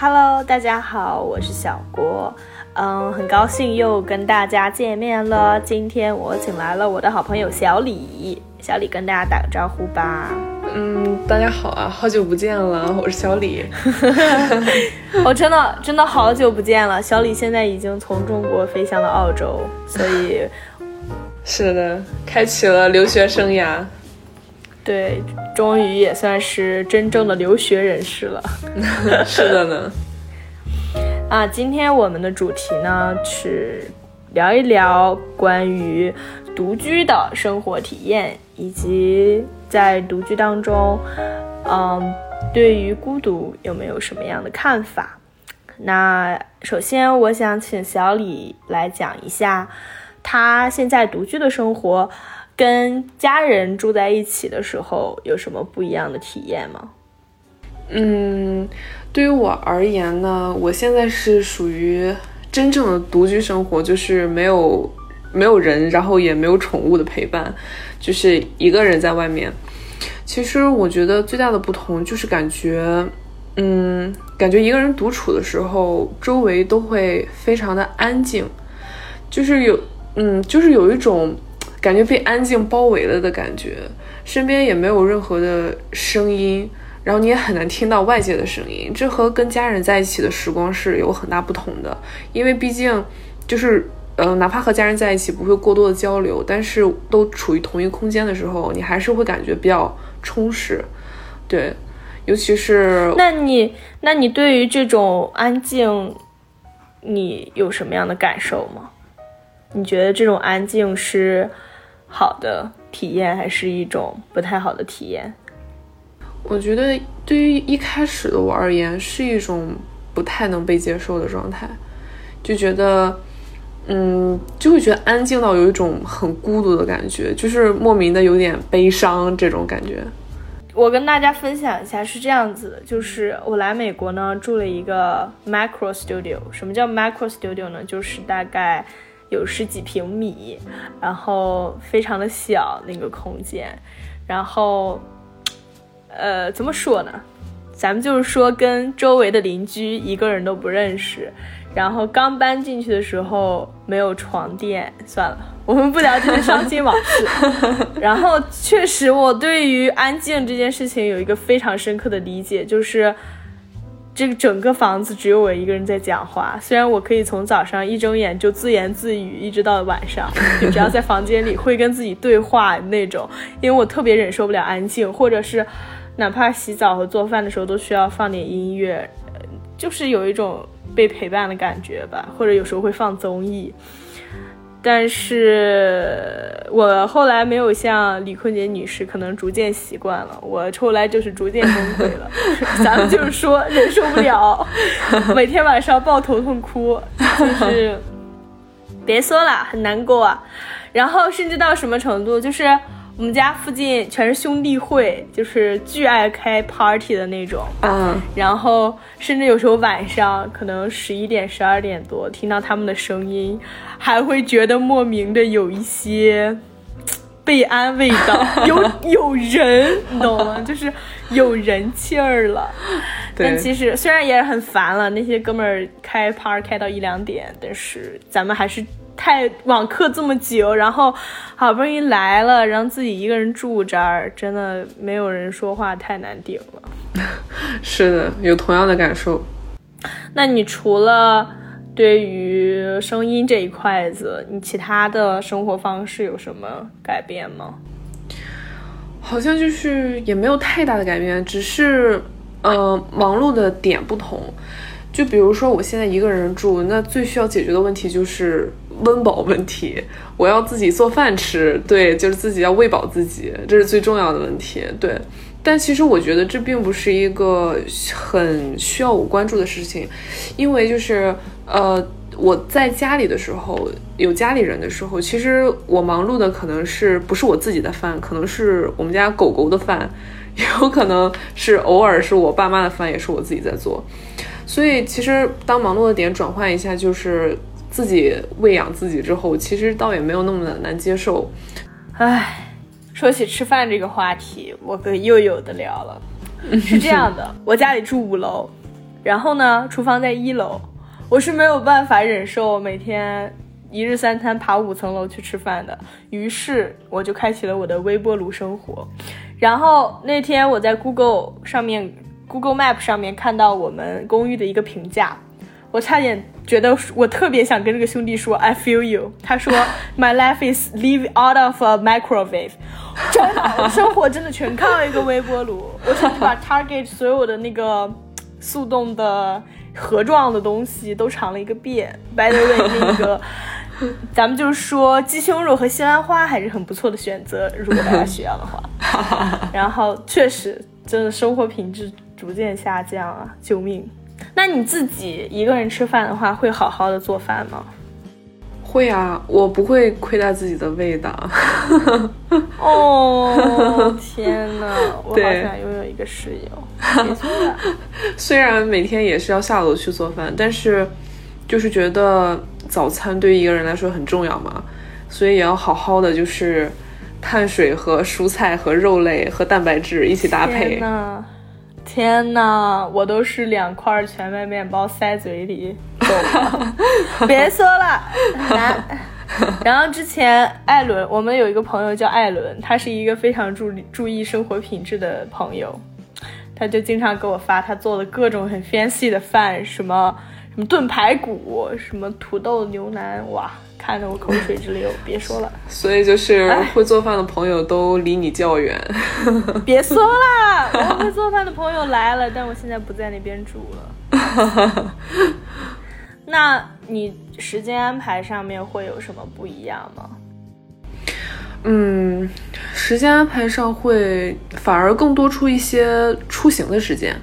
Hello，大家好，我是小郭，嗯，很高兴又跟大家见面了。今天我请来了我的好朋友小李，小李跟大家打个招呼吧。嗯，大家好啊，好久不见了，我是小李。我 真的真的好久不见了，小李现在已经从中国飞向了澳洲，所以 是的，开启了留学生涯。对，终于也算是真正的留学人士了。是的呢。啊，今天我们的主题呢是聊一聊关于独居的生活体验，以及在独居当中，嗯，对于孤独有没有什么样的看法？那首先，我想请小李来讲一下他现在独居的生活。跟家人住在一起的时候有什么不一样的体验吗？嗯，对于我而言呢，我现在是属于真正的独居生活，就是没有没有人，然后也没有宠物的陪伴，就是一个人在外面。其实我觉得最大的不同就是感觉，嗯，感觉一个人独处的时候，周围都会非常的安静，就是有，嗯，就是有一种。感觉被安静包围了的感觉，身边也没有任何的声音，然后你也很难听到外界的声音。这和跟家人在一起的时光是有很大不同的，因为毕竟就是，呃，哪怕和家人在一起不会过多的交流，但是都处于同一空间的时候，你还是会感觉比较充实。对，尤其是那你那你对于这种安静，你有什么样的感受吗？你觉得这种安静是？好的体验还是一种不太好的体验。我觉得对于一开始的我而言，是一种不太能被接受的状态，就觉得，嗯，就会觉得安静到有一种很孤独的感觉，就是莫名的有点悲伤这种感觉。我跟大家分享一下是这样子的，就是我来美国呢住了一个 micro studio。什么叫 micro studio 呢？就是大概。有十几平米，然后非常的小那个空间，然后，呃，怎么说呢？咱们就是说跟周围的邻居一个人都不认识，然后刚搬进去的时候没有床垫，算了，我们不聊这些伤心往事。然后确实，我对于安静这件事情有一个非常深刻的理解，就是。这个整个房子只有我一个人在讲话，虽然我可以从早上一睁眼就自言自语，一直到晚上，就只要在房间里会跟自己对话那种，因为我特别忍受不了安静，或者是哪怕洗澡和做饭的时候都需要放点音乐，就是有一种被陪伴的感觉吧，或者有时候会放综艺。但是我后来没有像李坤杰女士，可能逐渐习惯了。我后来就是逐渐崩溃了，咱们就是说忍受不了，每天晚上抱头痛哭，就是 别说了，很难过啊。然后甚至到什么程度，就是。我们家附近全是兄弟会，就是巨爱开 party 的那种。嗯，然后甚至有时候晚上可能十一点、十二点多听到他们的声音，还会觉得莫名的有一些被安慰到，有有人，你懂吗？就是有人气儿了。但其实虽然也很烦了，那些哥们儿开 party 开到一两点，但是咱们还是。太网课这么久，然后好不容易来了，让自己一个人住这儿，真的没有人说话，太难顶了。是的，有同样的感受。那你除了对于声音这一块子，你其他的生活方式有什么改变吗？好像就是也没有太大的改变，只是呃忙碌的点不同。就比如说我现在一个人住，那最需要解决的问题就是。温饱问题，我要自己做饭吃，对，就是自己要喂饱自己，这是最重要的问题，对。但其实我觉得这并不是一个很需要我关注的事情，因为就是呃，我在家里的时候，有家里人的时候，其实我忙碌的可能是不是我自己的饭，可能是我们家狗狗的饭，也 有可能是偶尔是我爸妈的饭，也是我自己在做。所以其实当忙碌的点转换一下，就是。自己喂养自己之后，其实倒也没有那么的难接受。唉，说起吃饭这个话题，我跟又有的聊了。是这样的，我家里住五楼，然后呢，厨房在一楼，我是没有办法忍受每天一日三餐爬五层楼去吃饭的。于是我就开启了我的微波炉生活。然后那天我在 Google 上面，Google Map 上面看到我们公寓的一个评价，我差点觉得我特别想跟这个兄弟说 I feel you。他说 My life is live out of a microwave。真的，我生活真的全靠一个微波炉。我甚至把 Target 所有的那个速冻的盒状的东西都尝了一个遍。By the way，那个咱们就是说鸡胸肉和西兰花还是很不错的选择，如果大家需要的话。然后确实，真的生活品质逐渐下降啊！救命！那你自己一个人吃饭的话，会好好的做饭吗？会啊，我不会亏待自己的胃的。哦 天哪，我好想拥有一个室友。虽然每天也是要下楼去做饭，但是就是觉得早餐对于一个人来说很重要嘛，所以也要好好的就是碳水和蔬菜和肉类和蛋白质一起搭配。天呐，我都是两块全麦面包塞嘴里。别说了，难。然后之前艾伦，我们有一个朋友叫艾伦，他是一个非常注注意生活品质的朋友，他就经常给我发他做的各种很 fancy 的饭，什么什么炖排骨，什么土豆牛腩，哇，看得我口水直流。别说了，所以就是会做饭的朋友都离你较远。别说了，我会做饭的朋友来了，但我现在不在那边住了。那你时间安排上面会有什么不一样吗？嗯，时间安排上会反而更多出一些出行的时间。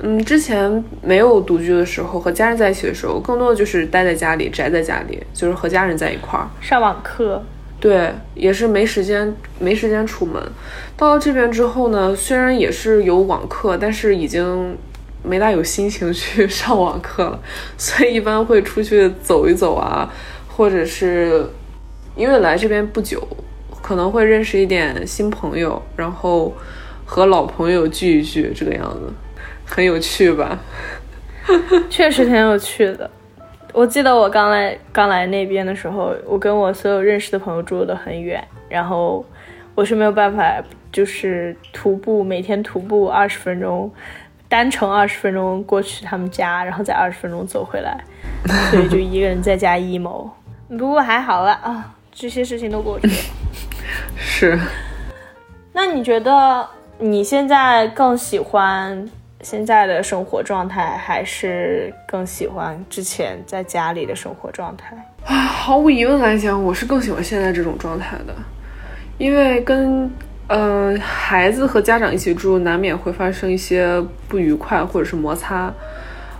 嗯，之前没有独居的时候，和家人在一起的时候，更多的就是待在家里，宅在家里，就是和家人在一块儿上网课。对，也是没时间，没时间出门。到了这边之后呢，虽然也是有网课，但是已经。没大有心情去 上网课了，所以一般会出去走一走啊，或者是因为来这边不久，可能会认识一点新朋友，然后和老朋友聚一聚，这个样子很有趣吧？确实挺有趣的。我记得我刚来刚来那边的时候，我跟我所有认识的朋友住的很远，然后我是没有办法，就是徒步每天徒步二十分钟。单程二十分钟过去他们家，然后再二十分钟走回来，所以就一个人在家 emo。不过还好啦啊，这些事情都过去了。是。那你觉得你现在更喜欢现在的生活状态，还是更喜欢之前在家里的生活状态？啊，毫无疑问来讲，我是更喜欢现在这种状态的，因为跟。嗯，孩子和家长一起住，难免会发生一些不愉快或者是摩擦。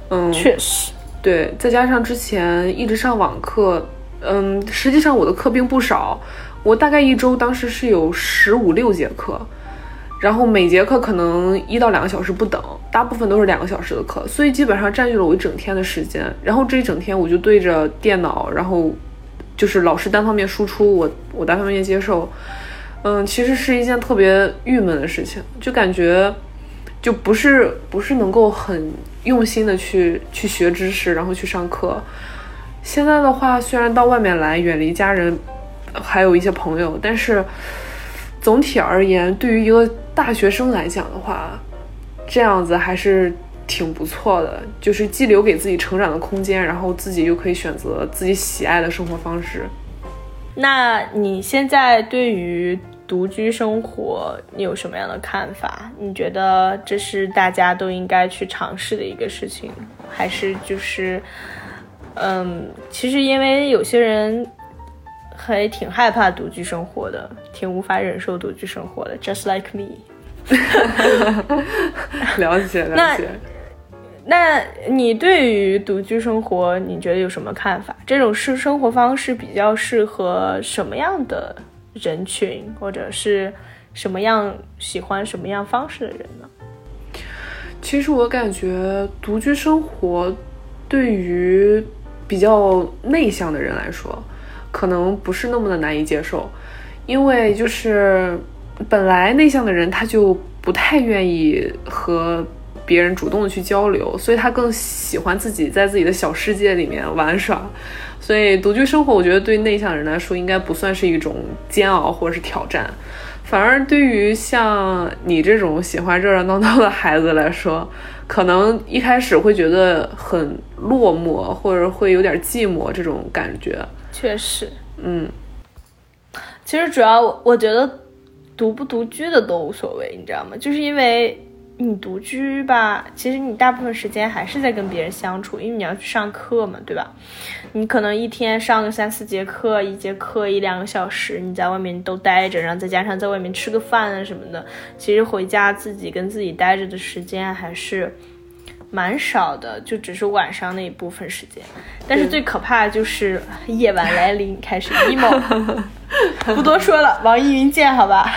嗯，确实，对，再加上之前一直上网课，嗯，实际上我的课并不少，我大概一周当时是有十五六节课，然后每节课可能一到两个小时不等，大部分都是两个小时的课，所以基本上占据了我一整天的时间。然后这一整天我就对着电脑，然后就是老师单方面输出，我我单方面接受。嗯，其实是一件特别郁闷的事情，就感觉就不是不是能够很用心的去去学知识，然后去上课。现在的话，虽然到外面来，远离家人，还有一些朋友，但是总体而言，对于一个大学生来讲的话，这样子还是挺不错的，就是既留给自己成长的空间，然后自己又可以选择自己喜爱的生活方式。那你现在对于独居生活，你有什么样的看法？你觉得这是大家都应该去尝试的一个事情，还是就是，嗯，其实因为有些人还挺害怕独居生活的，挺无法忍受独居生活的，just like me。了解了解。那你对于独居生活，你觉得有什么看法？这种是生活方式比较适合什么样的人群，或者是什么样喜欢什么样方式的人呢？其实我感觉独居生活对于比较内向的人来说，可能不是那么的难以接受，因为就是本来内向的人他就不太愿意和。别人主动的去交流，所以他更喜欢自己在自己的小世界里面玩耍。所以独居生活，我觉得对内向人来说应该不算是一种煎熬或者是挑战，反而对于像你这种喜欢热热闹闹的孩子来说，可能一开始会觉得很落寞，或者会有点寂寞这种感觉。确实，嗯，其实主要我觉得独不独居的都无所谓，你知道吗？就是因为你独居吧，其实你大部分时间还是在跟别人相处，因为你要去上课嘛，对吧？你可能一天上个三四节课，一节课一两个小时，你在外面都待着，然后再加上在外面吃个饭啊什么的，其实回家自己跟自己待着的时间还是。蛮少的，就只是晚上那一部分时间。但是最可怕的就是夜晚来临，开始 emo。不多说了，网易云见，好吧。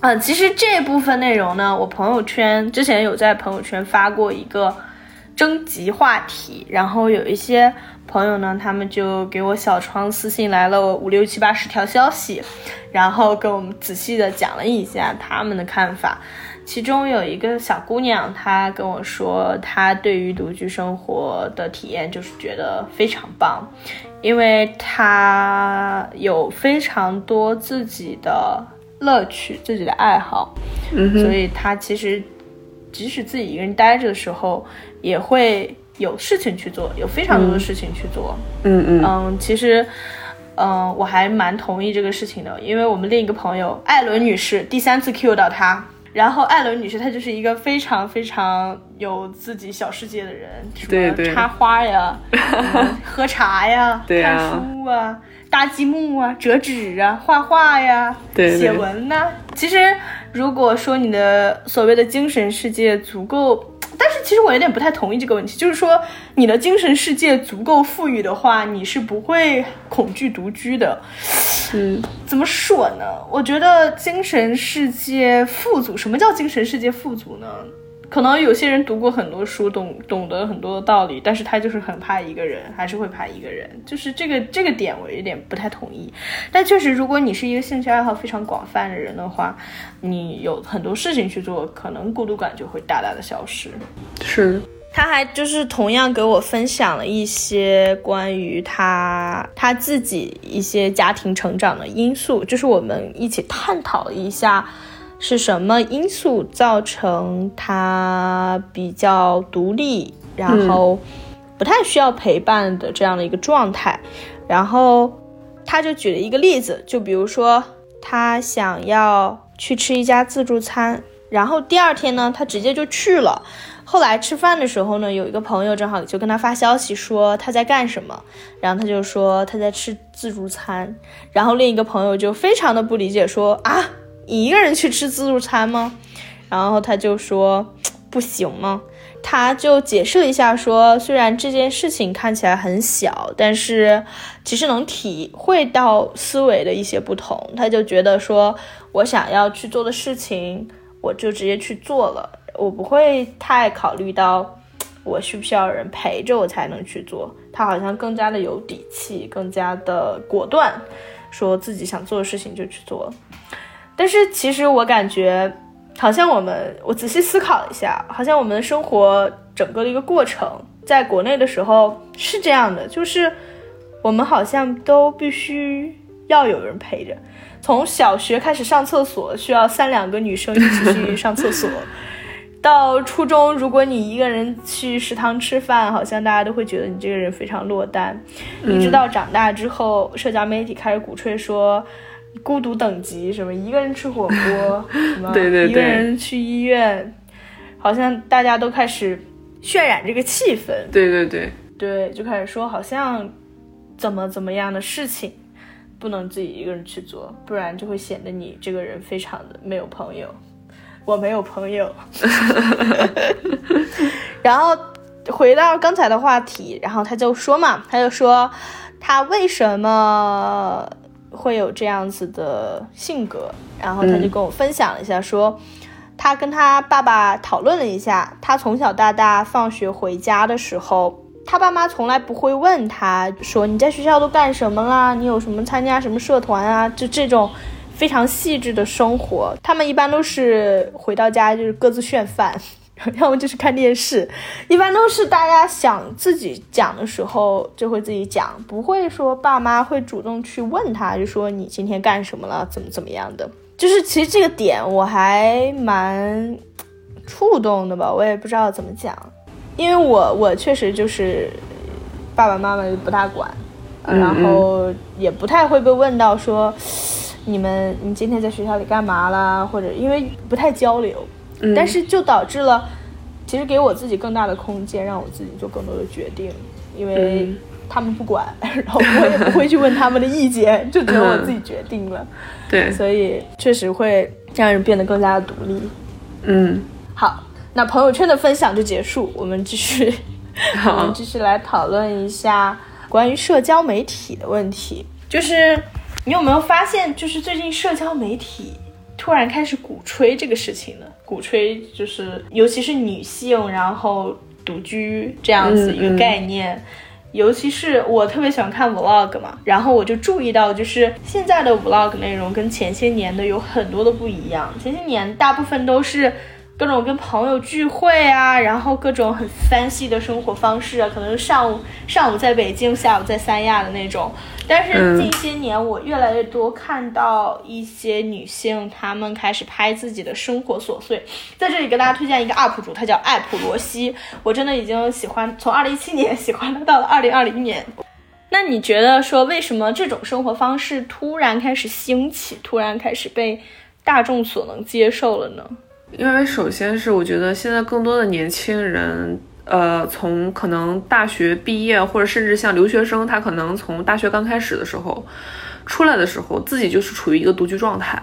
啊，其实这部分内容呢，我朋友圈之前有在朋友圈发过一个征集话题，然后有一些朋友呢，他们就给我小窗私信来了五六七八十条消息。然后跟我们仔细的讲了一下他们的看法，其中有一个小姑娘，她跟我说，她对于独居生活的体验就是觉得非常棒，因为她有非常多自己的乐趣、自己的爱好，嗯所以她其实即使自己一个人待着的时候，也会有事情去做，有非常多的事情去做。嗯嗯嗯，其实。嗯，我还蛮同意这个事情的，因为我们另一个朋友艾伦女士第三次 Q 到她，然后艾伦女士她就是一个非常非常有自己小世界的人，什么，插花呀，喝茶呀，看书啊，搭积木啊，折纸啊，画画呀，写文呐。其实如果说你的所谓的精神世界足够。但是其实我有点不太同意这个问题，就是说你的精神世界足够富裕的话，你是不会恐惧独居的。嗯，怎么说呢？我觉得精神世界富足，什么叫精神世界富足呢？可能有些人读过很多书，懂懂得很多的道理，但是他就是很怕一个人，还是会怕一个人，就是这个这个点我有点不太同意。但确实，如果你是一个兴趣爱好非常广泛的人的话，你有很多事情去做，可能孤独感就会大大的消失。是，他还就是同样给我分享了一些关于他他自己一些家庭成长的因素，就是我们一起探讨了一下。是什么因素造成他比较独立，然后不太需要陪伴的这样的一个状态？然后他就举了一个例子，就比如说他想要去吃一家自助餐，然后第二天呢，他直接就去了。后来吃饭的时候呢，有一个朋友正好就跟他发消息说他在干什么，然后他就说他在吃自助餐，然后另一个朋友就非常的不理解说啊。一个人去吃自助餐吗？然后他就说不行吗？他就解释了一下，说虽然这件事情看起来很小，但是其实能体会到思维的一些不同。他就觉得说，我想要去做的事情，我就直接去做了，我不会太考虑到我需不需要人陪着我才能去做。他好像更加的有底气，更加的果断，说自己想做的事情就去做。但是其实我感觉，好像我们我仔细思考了一下，好像我们的生活整个的一个过程，在国内的时候是这样的，就是我们好像都必须要有人陪着。从小学开始上厕所需要三两个女生一起去上厕所，到初中如果你一个人去食堂吃饭，好像大家都会觉得你这个人非常落单。一直到长大之后，社交媒体开始鼓吹说。孤独等级什么？一个人吃火锅，什么？对对对，一个人去医院，好像大家都开始渲染这个气氛。对对对对，就开始说好像怎么怎么样的事情不能自己一个人去做，不然就会显得你这个人非常的没有朋友。我没有朋友。然后回到刚才的话题，然后他就说嘛，他就说他为什么。会有这样子的性格，然后他就跟我分享了一下，说他跟他爸爸讨论了一下，他从小到大放学回家的时候，他爸妈从来不会问他说你在学校都干什么啦，你有什么参加什么社团啊，就这种非常细致的生活。他们一般都是回到家就是各自炫饭，要么就是看电视。一般都是大家想自己讲的时候就会自己讲，不会说爸妈会主动去问他，就说你今天干什么了，怎么怎么样的。就是其实这个点我还蛮触动的吧，我也不知道怎么讲，因为我我确实就是爸爸妈妈不大管。然后也不太会被问到说，你们你今天在学校里干嘛啦？或者因为不太交流，但是就导致了，其实给我自己更大的空间，让我自己做更多的决定，因为他们不管，然后我也不会去问他们的意见，就只有我自己决定了。对，所以确实会让人变得更加的独立。嗯，好，那朋友圈的分享就结束，我们继续，我们继续来讨论一下。关于社交媒体的问题，就是你有没有发现，就是最近社交媒体突然开始鼓吹这个事情呢？鼓吹就是，尤其是女性，然后独居这样子一个概念。尤其是我特别喜欢看 vlog 嘛，然后我就注意到，就是现在的 vlog 内容跟前些年的有很多的不一样。前些年大部分都是。各种跟朋友聚会啊，然后各种很 fancy 的生活方式啊，可能上午上午在北京，下午在三亚的那种。但是近些年，我越来越多看到一些女性，她们开始拍自己的生活琐碎。在这里给大家推荐一个 UP 主，他叫艾普罗西，我真的已经喜欢，从二零一七年 喜欢他到了二零二零年。那你觉得说，为什么这种生活方式突然开始兴起，突然开始被大众所能接受了呢？因为首先是我觉得现在更多的年轻人，呃，从可能大学毕业，或者甚至像留学生，他可能从大学刚开始的时候出来的时候，自己就是处于一个独居状态。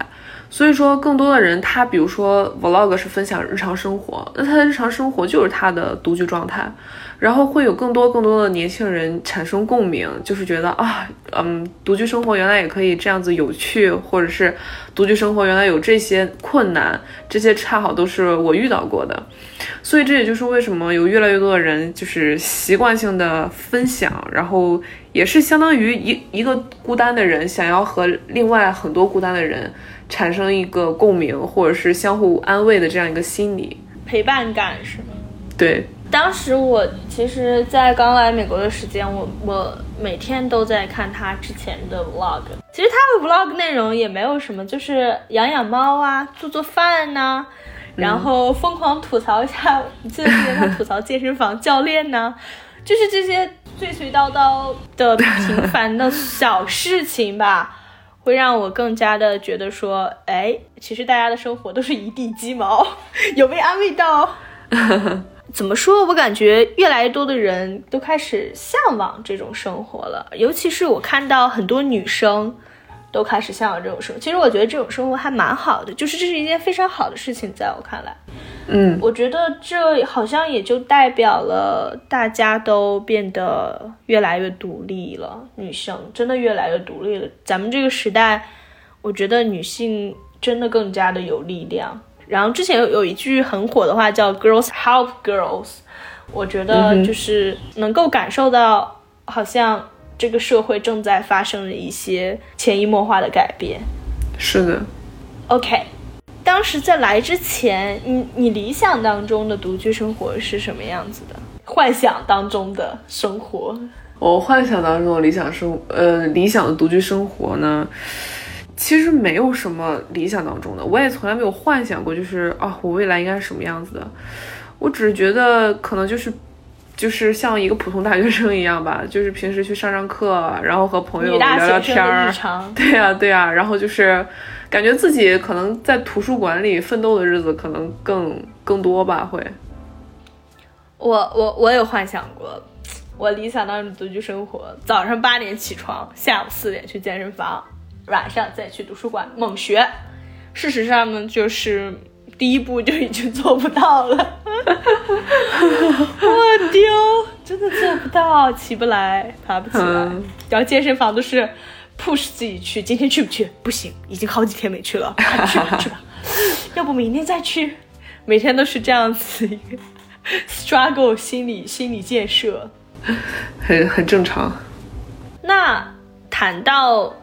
所以说，更多的人他比如说 vlog 是分享日常生活，那他的日常生活就是他的独居状态。然后会有更多更多的年轻人产生共鸣，就是觉得啊，嗯，独居生活原来也可以这样子有趣，或者是独居生活原来有这些困难，这些恰好都是我遇到过的。所以这也就是为什么有越来越多的人就是习惯性的分享，然后也是相当于一一个孤单的人想要和另外很多孤单的人产生一个共鸣，或者是相互安慰的这样一个心理陪伴感，是吗？对。当时我其实，在刚来美国的时间，我我每天都在看他之前的 vlog。其实他的 vlog 内容也没有什么，就是养养猫啊，做做饭呐，然后疯狂吐槽一下，最近他吐槽健身房教练呢，就是这些碎碎叨叨的平凡的小事情吧，会让我更加的觉得说，哎，其实大家的生活都是一地鸡毛，有被安慰到。怎么说？我感觉越来越多的人都开始向往这种生活了，尤其是我看到很多女生都开始向往这种生活。其实我觉得这种生活还蛮好的，就是这是一件非常好的事情，在我看来，嗯，我觉得这好像也就代表了大家都变得越来越独立了，女生真的越来越独立了。咱们这个时代，我觉得女性真的更加的有力量。然后之前有有一句很火的话叫 “girls help girls”，我觉得就是能够感受到，好像这个社会正在发生了一些潜移默化的改变。是的。OK，当时在来之前，你你理想当中的独居生活是什么样子的？幻想当中的生活？我幻想当中的理想生，呃，理想的独居生活呢？其实没有什么理想当中的，我也从来没有幻想过，就是啊，我未来应该是什么样子的。我只是觉得可能就是，就是像一个普通大学生一样吧，就是平时去上上课，然后和朋友聊聊天儿。对呀，对呀，然后就是感觉自己可能在图书馆里奋斗的日子可能更更多吧，会。我我我有幻想过，我理想当中的独居生活：早上八点起床，下午四点去健身房。晚上再去图书馆猛学，事实上呢，就是第一步就已经做不到了。我丢，真的做不到，起不来，爬不起来。然后健身房都是 push 自己去，今天去不去？不行，已经好几天没去了，去吧 去吧，要不明天再去。每天都是这样子一个 struggle 心理心理建设，很很正常。那谈到。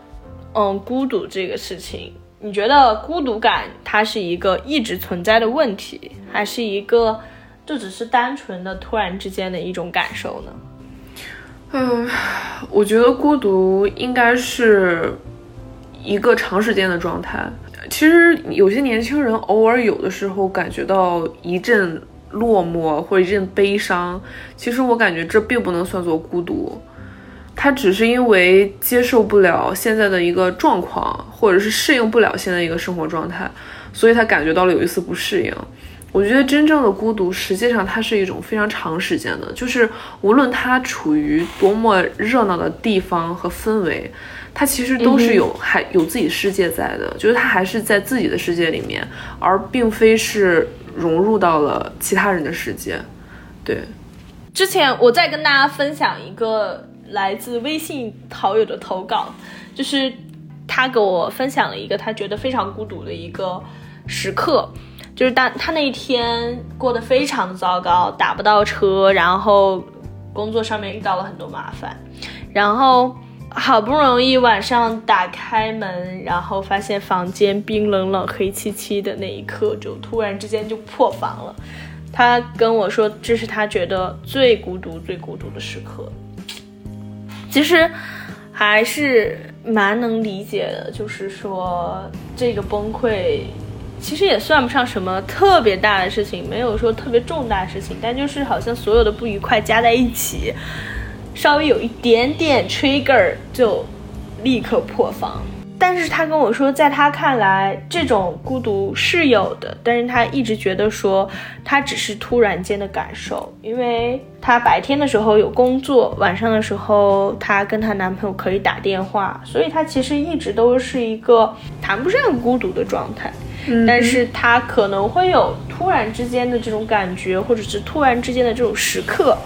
嗯，孤独这个事情，你觉得孤独感它是一个一直存在的问题，还是一个就只是单纯的突然之间的一种感受呢？嗯，我觉得孤独应该是一个长时间的状态。其实有些年轻人偶尔有的时候感觉到一阵落寞或一阵悲伤，其实我感觉这并不能算作孤独。他只是因为接受不了现在的一个状况，或者是适应不了现在一个生活状态，所以他感觉到了有一丝不适应。我觉得真正的孤独，实际上它是一种非常长时间的，就是无论他处于多么热闹的地方和氛围，他其实都是有还有自己世界在的，就是他还是在自己的世界里面，而并非是融入到了其他人的世界。对，之前我再跟大家分享一个。来自微信好友的投稿，就是他给我分享了一个他觉得非常孤独的一个时刻，就是当他那一天过得非常的糟糕，打不到车，然后工作上面遇到了很多麻烦，然后好不容易晚上打开门，然后发现房间冰冷冷、黑漆漆的那一刻，就突然之间就破防了。他跟我说，这是他觉得最孤独、最孤独的时刻。其实还是蛮能理解的，就是说这个崩溃，其实也算不上什么特别大的事情，没有说特别重大的事情，但就是好像所有的不愉快加在一起，稍微有一点点 trigger 就立刻破防。但是他跟我说，在他看来，这种孤独是有的，但是他一直觉得说，他只是突然间的感受，因为他白天的时候有工作，晚上的时候她跟她男朋友可以打电话，所以她其实一直都是一个谈不上孤独的状态。嗯，但是她可能会有突然之间的这种感觉，或者是突然之间的这种时刻，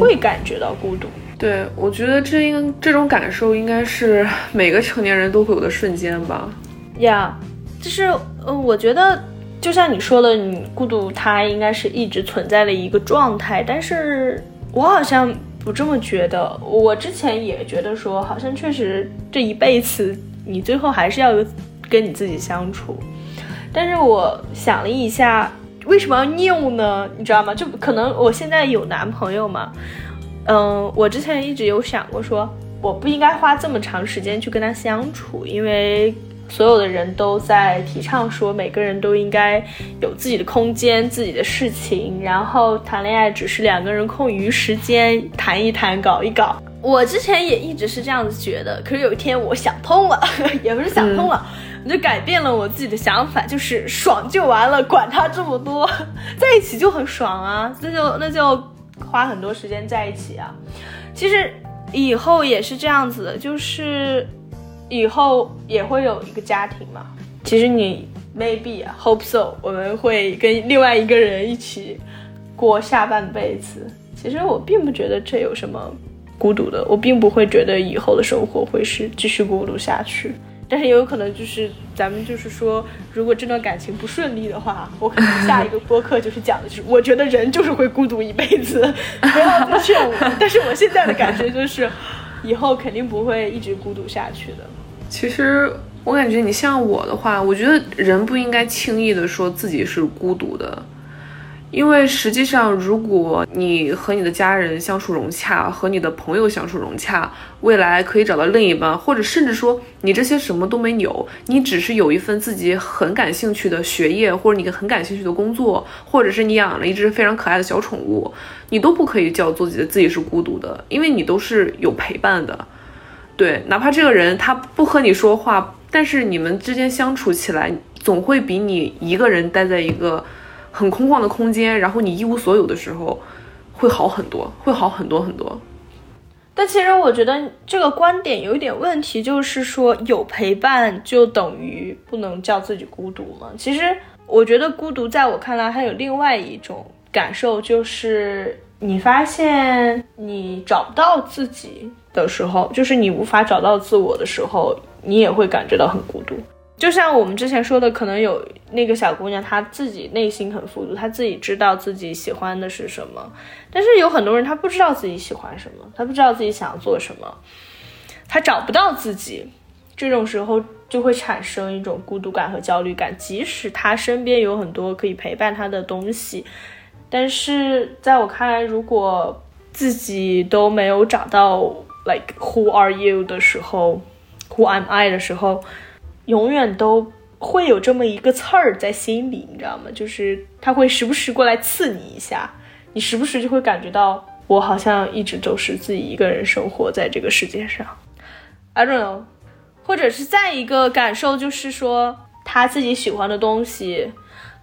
会感觉到孤独。对，我觉得这应这种感受应该是每个成年人都会有的瞬间吧。呀，就是，呃，我觉得就像你说的，你孤独它应该是一直存在的一个状态，但是我好像不这么觉得。我之前也觉得说，好像确实这一辈子你最后还是要跟你自己相处。但是我想了一下，为什么要 new 呢？你知道吗？就可能我现在有男朋友嘛。嗯，我之前一直有想过，说我不应该花这么长时间去跟他相处，因为所有的人都在提倡说，每个人都应该有自己的空间、自己的事情，然后谈恋爱只是两个人空余时间谈一谈、搞一搞。我之前也一直是这样子觉得，可是有一天我想通了，也不是想通了，我就改变了我自己的想法，就是爽就完了，管他这么多，在一起就很爽啊，那就那就。花很多时间在一起啊，其实以后也是这样子的，就是以后也会有一个家庭嘛。其实你 maybe 啊 hope so，我们会跟另外一个人一起过下半辈子。其实我并不觉得这有什么孤独的，我并不会觉得以后的生活会是继续孤独下去。但是也有可能就是咱们就是说，如果这段感情不顺利的话，我可能下一个播客就是讲的就是，我觉得人就是会孤独一辈子，不要再劝我。但是我现在的感觉就是，以后肯定不会一直孤独下去的。其实我感觉你像我的话，我觉得人不应该轻易的说自己是孤独的。因为实际上，如果你和你的家人相处融洽，和你的朋友相处融洽，未来可以找到另一半，或者甚至说你这些什么都没有，你只是有一份自己很感兴趣的学业，或者你很感兴趣的工作，或者是你养了一只非常可爱的小宠物，你都不可以叫做自己自己是孤独的，因为你都是有陪伴的。对，哪怕这个人他不和你说话，但是你们之间相处起来，总会比你一个人待在一个。很空旷的空间，然后你一无所有的时候，会好很多，会好很多很多。但其实我觉得这个观点有一点问题，就是说有陪伴就等于不能叫自己孤独吗？其实我觉得孤独在我看来还有另外一种感受，就是你发现你找不到自己的时候，就是你无法找到自我的时候，你也会感觉到很孤独。就像我们之前说的，可能有那个小姑娘，她自己内心很富足，她自己知道自己喜欢的是什么。但是有很多人，他不知道自己喜欢什么，他不知道自己想要做什么，他找不到自己。这种时候就会产生一种孤独感和焦虑感，即使他身边有很多可以陪伴他的东西，但是在我看来，如果自己都没有找到 like who are you 的时候，who am I 的时候，永远都会有这么一个刺儿在心里，你知道吗？就是他会时不时过来刺你一下，你时不时就会感觉到我好像一直都是自己一个人生活在这个世界上。I don't know。或者是再一个感受，就是说他自己喜欢的东西，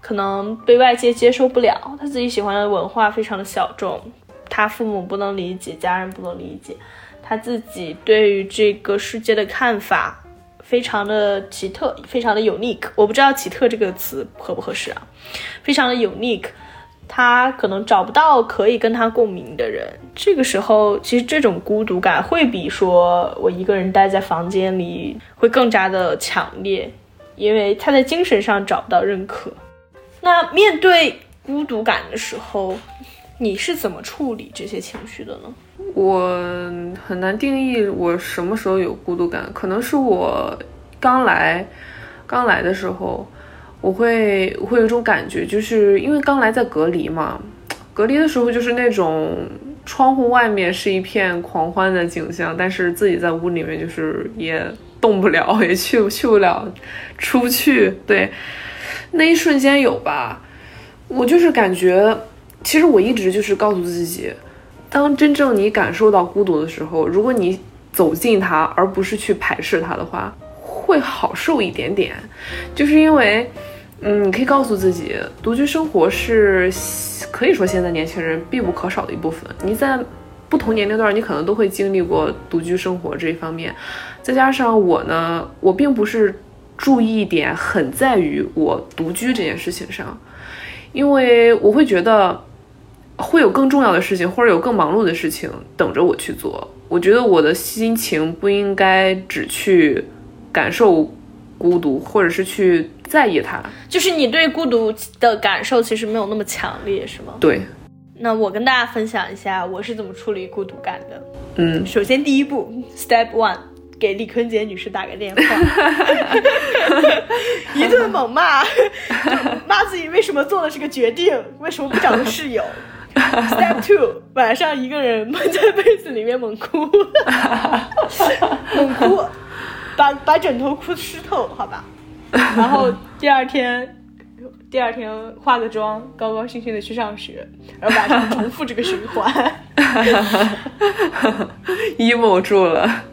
可能被外界接受不了。他自己喜欢的文化非常的小众，他父母不能理解，家人不能理解。他自己对于这个世界的看法非常的奇特，非常的 unique。我不知道“奇特”这个词合不合适啊？非常的 unique。他可能找不到可以跟他共鸣的人，这个时候其实这种孤独感会比说我一个人待在房间里会更加的强烈，因为他在精神上找不到认可。那面对孤独感的时候，你是怎么处理这些情绪的呢？我很难定义我什么时候有孤独感，可能是我刚来刚来的时候。我会我会有一种感觉，就是因为刚来在隔离嘛，隔离的时候就是那种窗户外面是一片狂欢的景象，但是自己在屋里面就是也动不了，也去去不了出不去。对，那一瞬间有吧，我就是感觉，其实我一直就是告诉自己，当真正你感受到孤独的时候，如果你走进它，而不是去排斥它的话，会好受一点点，就是因为。嗯，你可以告诉自己，独居生活是可以说现在年轻人必不可少的一部分。你在不同年龄段，你可能都会经历过独居生活这一方面。再加上我呢，我并不是注意点很在于我独居这件事情上，因为我会觉得会有更重要的事情，或者有更忙碌的事情等着我去做。我觉得我的心情不应该只去感受孤独，或者是去。在意它，就是你对孤独的感受其实没有那么强烈，是吗？对。那我跟大家分享一下我是怎么处理孤独感的。嗯，首先第一步，Step One，给李坤杰女士打个电话，一顿猛骂，骂自己为什么做了这个决定，为什么不找个室友。Step Two，晚上一个人闷在被子里面猛哭，猛哭，把把枕头哭湿透，好吧。然后第二天，第二天化个妆，高高兴兴的去上学，然后晚上重复这个循环。emo 住了，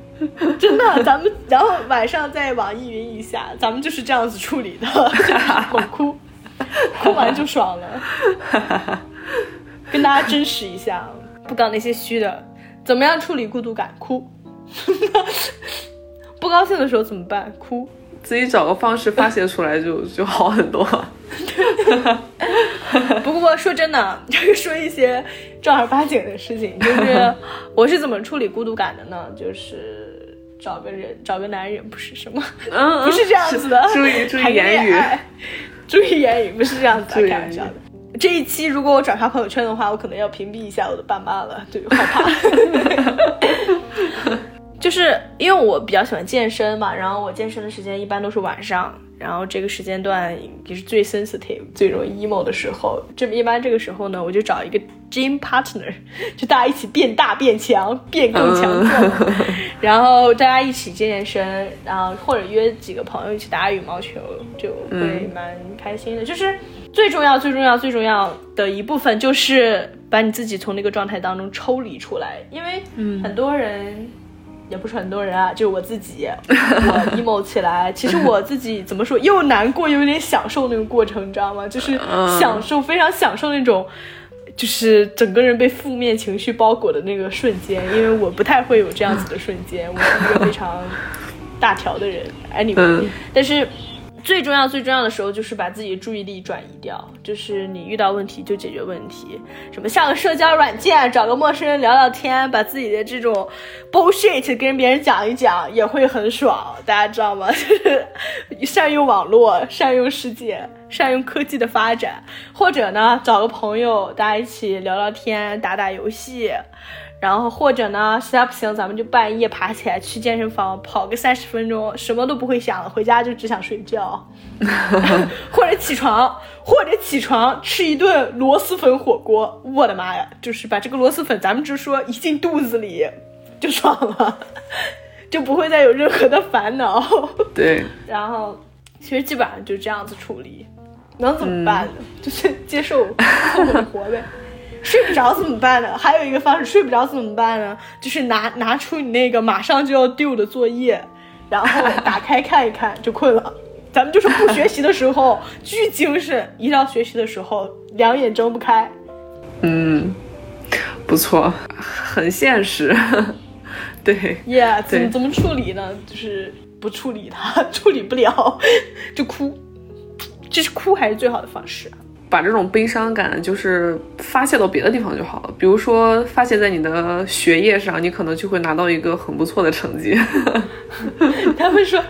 真的，咱们然后晚上在网易云一下，咱们就是这样子处理的，猛哭，哭完就爽了。跟大家真实一下，不搞那些虚的。怎么样处理孤独感？哭。不高兴的时候怎么办？哭。自己找个方式发泄出来就就好很多。不过说真的，就 是说一些正儿八经的事情，就是我是怎么处理孤独感的呢？就是找个人，找个男人，不是什么，嗯，不是这样子的。注意注意言语，注意言语，不是这样子的，开玩笑的。这一期如果我转发朋友圈的话，我可能要屏蔽一下我的爸妈了，对，害怕。就是因为我比较喜欢健身嘛，然后我健身的时间一般都是晚上，然后这个时间段也是最 sensitive、最容易 emo 的时候。这一般这个时候呢，我就找一个 gym partner，就大家一起变大变强，变更强壮，然后大家一起健健身，然后或者约几个朋友一起打羽毛球，就会蛮开心的。就是最重要、最重要、最重要的一部分，就是把你自己从那个状态当中抽离出来，因为很多人。也不是很多人啊，就是我自己，我 emo 起来。其实我自己怎么说，又难过又有点享受那个过程，你知道吗？就是享受，非常享受那种，就是整个人被负面情绪包裹的那个瞬间。因为我不太会有这样子的瞬间，我是一个非常大条的人。Anyway，但是。最重要、最重要的时候就是把自己注意力转移掉，就是你遇到问题就解决问题，什么下个社交软件，找个陌生人聊聊天，把自己的这种 bullshit 跟别人讲一讲，也会很爽。大家知道吗？就 是善用网络，善用世界，善用科技的发展，或者呢，找个朋友，大家一起聊聊天，打打游戏。然后或者呢，实在不行，咱们就半夜爬起来去健身房跑个三十分钟，什么都不会想了，回家就只想睡觉，或者起床，或者起床吃一顿螺蛳粉火锅。我的妈呀，就是把这个螺蛳粉，咱们就说一进肚子里就爽了，就不会再有任何的烦恼。对，然后其实基本上就这样子处理，能怎么办呢？就是接受，凑合着活呗。睡不着怎么办呢？还有一个方式，睡不着怎么办呢？就是拿拿出你那个马上就要丢的作业，然后打开看一看就困了。咱们就是不学习的时候 巨精神，一到学习的时候两眼睁不开。嗯，不错，很现实。对，Yeah，怎么怎么处理呢？就是不处理它，处理不了就哭，这是哭还是最好的方式？把这种悲伤感就是发泄到别的地方就好了，比如说发泄在你的学业上，你可能就会拿到一个很不错的成绩。他们说，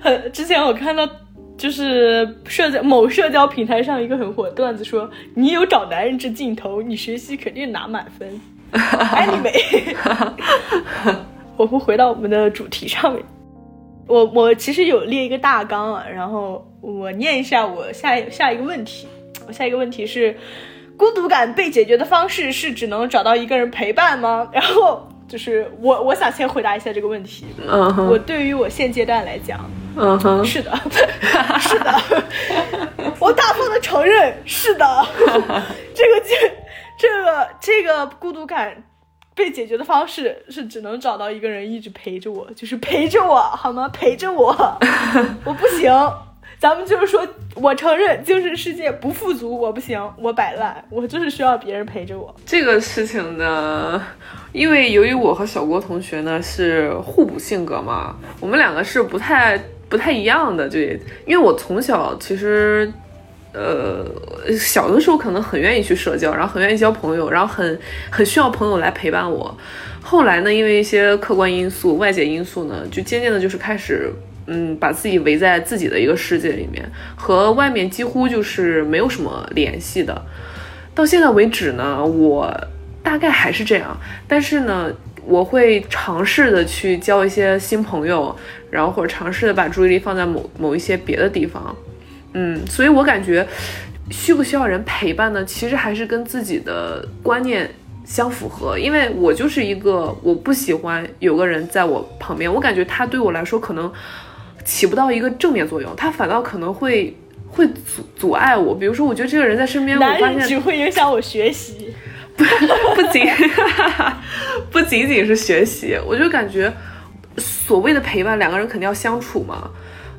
很之前我看到就是社交某社交平台上一个很火的段子，说你有找男人这劲头，你学习肯定拿满分。Anyway，我们回到我们的主题上面。我我其实有列一个大纲啊，然后我念一下我下下一个问题。下一个问题是，孤独感被解决的方式是只能找到一个人陪伴吗？然后就是我，我想先回答一下这个问题。嗯哼，我对于我现阶段来讲，嗯哼，是的，是的，我大方的承认，是的，这个这这个这个孤独感被解决的方式是只能找到一个人一直陪着我，就是陪着我，好吗？陪着我，我不行。咱们就是说，我承认精神世界不富足，我不行，我摆烂，我就是需要别人陪着我。这个事情呢，因为由于我和小郭同学呢是互补性格嘛，我们两个是不太不太一样的。就因为我从小其实，呃，小的时候可能很愿意去社交，然后很愿意交朋友，然后很很需要朋友来陪伴我。后来呢，因为一些客观因素、外界因素呢，就渐渐的就是开始。嗯，把自己围在自己的一个世界里面，和外面几乎就是没有什么联系的。到现在为止呢，我大概还是这样。但是呢，我会尝试的去交一些新朋友，然后或者尝试的把注意力放在某某一些别的地方。嗯，所以我感觉需不需要人陪伴呢？其实还是跟自己的观念相符合。因为我就是一个我不喜欢有个人在我旁边，我感觉他对我来说可能。起不到一个正面作用，他反倒可能会会阻阻碍我。比如说，我觉得这个人在身边，我发现只会影响我学习，不不仅 不仅仅是学习，我就感觉所谓的陪伴，两个人肯定要相处嘛。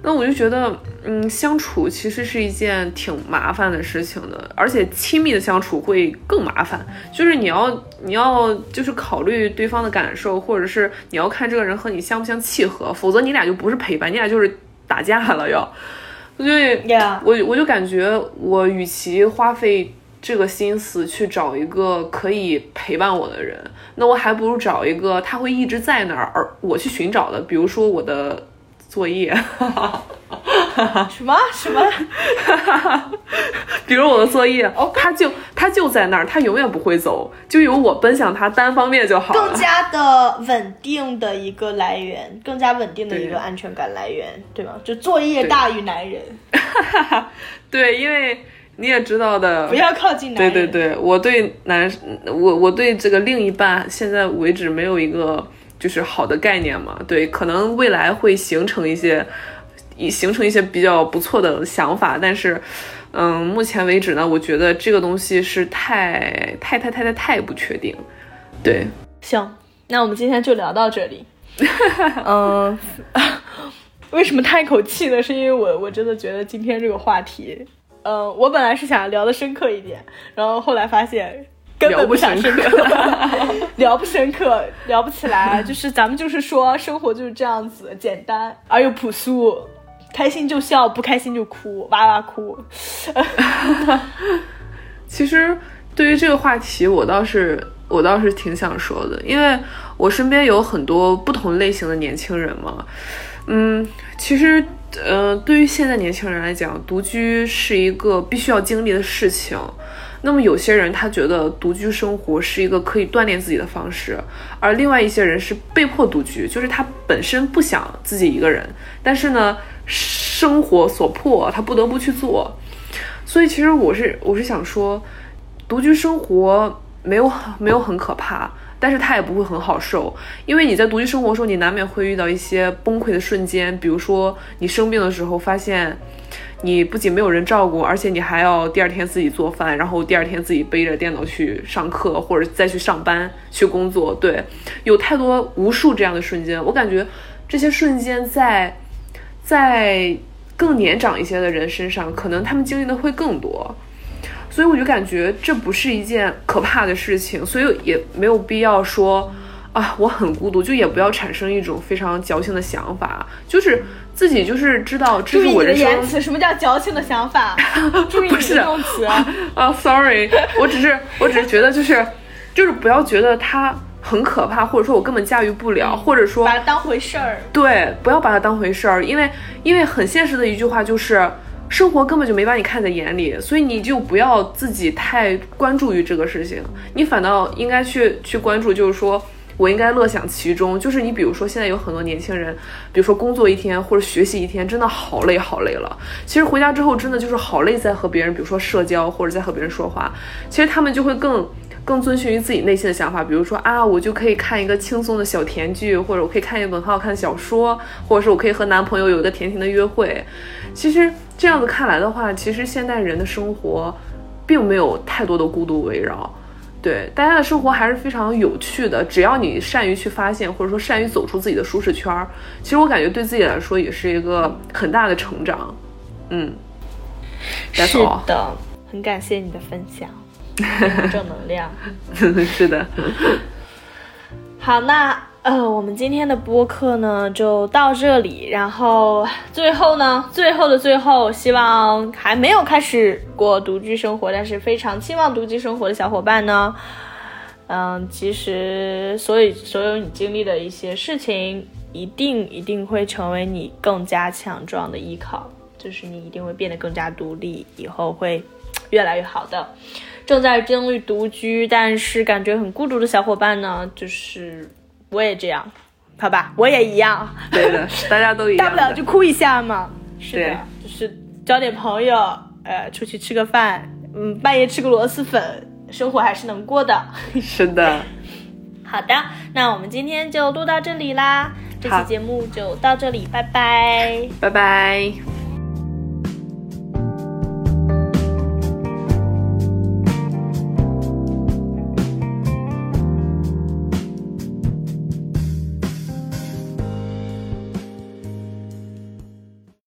那我就觉得，嗯，相处其实是一件挺麻烦的事情的，而且亲密的相处会更麻烦。就是你要，你要就是考虑对方的感受，或者是你要看这个人和你相不相契合，否则你俩就不是陪伴，你俩就是打架了。要，所以，我我就感觉，我与其花费这个心思去找一个可以陪伴我的人，那我还不如找一个他会一直在那儿，而我去寻找的，比如说我的。作业，什 么什么？比如我的作业，哦，他就他就在那儿，他永远不会走，就由我奔向他，单方面就好了更加的稳定的一个来源，更加稳定的一个安全感来源，对吗？就作业大于男人。对，因为你也知道的，不要靠近男人。对对对，我对男，我我对这个另一半，现在为止没有一个。就是好的概念嘛，对，可能未来会形成一些，以形成一些比较不错的想法，但是，嗯，目前为止呢，我觉得这个东西是太太太太太太不确定，对。行，那我们今天就聊到这里。嗯，为什么叹一口气呢？是因为我我真的觉得今天这个话题，嗯，我本来是想聊的深刻一点，然后后来发现。根本不想深刻，聊不深刻，聊不起来。就是咱们就是说，生活就是这样子，简单而又朴素，开心就笑，不开心就哭，哇哇哭。其实对于这个话题，我倒是我倒是挺想说的，因为我身边有很多不同类型的年轻人嘛。嗯，其实呃，对于现在年轻人来讲，独居是一个必须要经历的事情。那么有些人他觉得独居生活是一个可以锻炼自己的方式，而另外一些人是被迫独居，就是他本身不想自己一个人，但是呢，生活所迫，他不得不去做。所以其实我是我是想说，独居生活没有 没有很可怕，但是它也不会很好受，因为你在独居生活的时候，你难免会遇到一些崩溃的瞬间，比如说你生病的时候发现。你不仅没有人照顾，而且你还要第二天自己做饭，然后第二天自己背着电脑去上课，或者再去上班去工作。对，有太多无数这样的瞬间，我感觉这些瞬间在在更年长一些的人身上，可能他们经历的会更多，所以我就感觉这不是一件可怕的事情，所以也没有必要说啊我很孤独，就也不要产生一种非常矫情的想法，就是。自己就是知道，这是我的言辞。什么叫矫情的想法？注意你的用词啊！Sorry，我只是，我只是觉得，就是，就是不要觉得它很可怕，或者说我根本驾驭不了，或者说把它当回事儿。对，不要把它当回事儿，因为，因为很现实的一句话就是，生活根本就没把你看在眼里，所以你就不要自己太关注于这个事情，你反倒应该去去关注，就是说。我应该乐享其中，就是你比如说现在有很多年轻人，比如说工作一天或者学习一天，真的好累好累了。其实回家之后真的就是好累，在和别人比如说社交或者在和别人说话，其实他们就会更更遵循于自己内心的想法，比如说啊，我就可以看一个轻松的小甜剧，或者我可以看一本很好看的小说，或者是我可以和男朋友有一个甜甜的约会。其实这样子看来的话，其实现代人的生活并没有太多的孤独围绕。对，大家的生活还是非常有趣的。只要你善于去发现，或者说善于走出自己的舒适圈儿，其实我感觉对自己来说也是一个很大的成长。嗯，是的，很感谢你的分享，正能量。是的。好，那。呃，我们今天的播客呢就到这里。然后最后呢，最后的最后，希望还没有开始过独居生活，但是非常期望独居生活的小伙伴呢，嗯，其实所以所有你经历的一些事情，一定一定会成为你更加强壮的依靠，就是你一定会变得更加独立，以后会越来越好的。正在经历独居，但是感觉很孤独的小伙伴呢，就是。我也这样，好吧，我也一样。对的，大家都一样。大不了就哭一下嘛。是的，就是交点朋友，呃，出去吃个饭，嗯，半夜吃个螺蛳粉，生活还是能过的。是的。好的，那我们今天就录到这里啦，这期节目就到这里，拜拜，拜拜。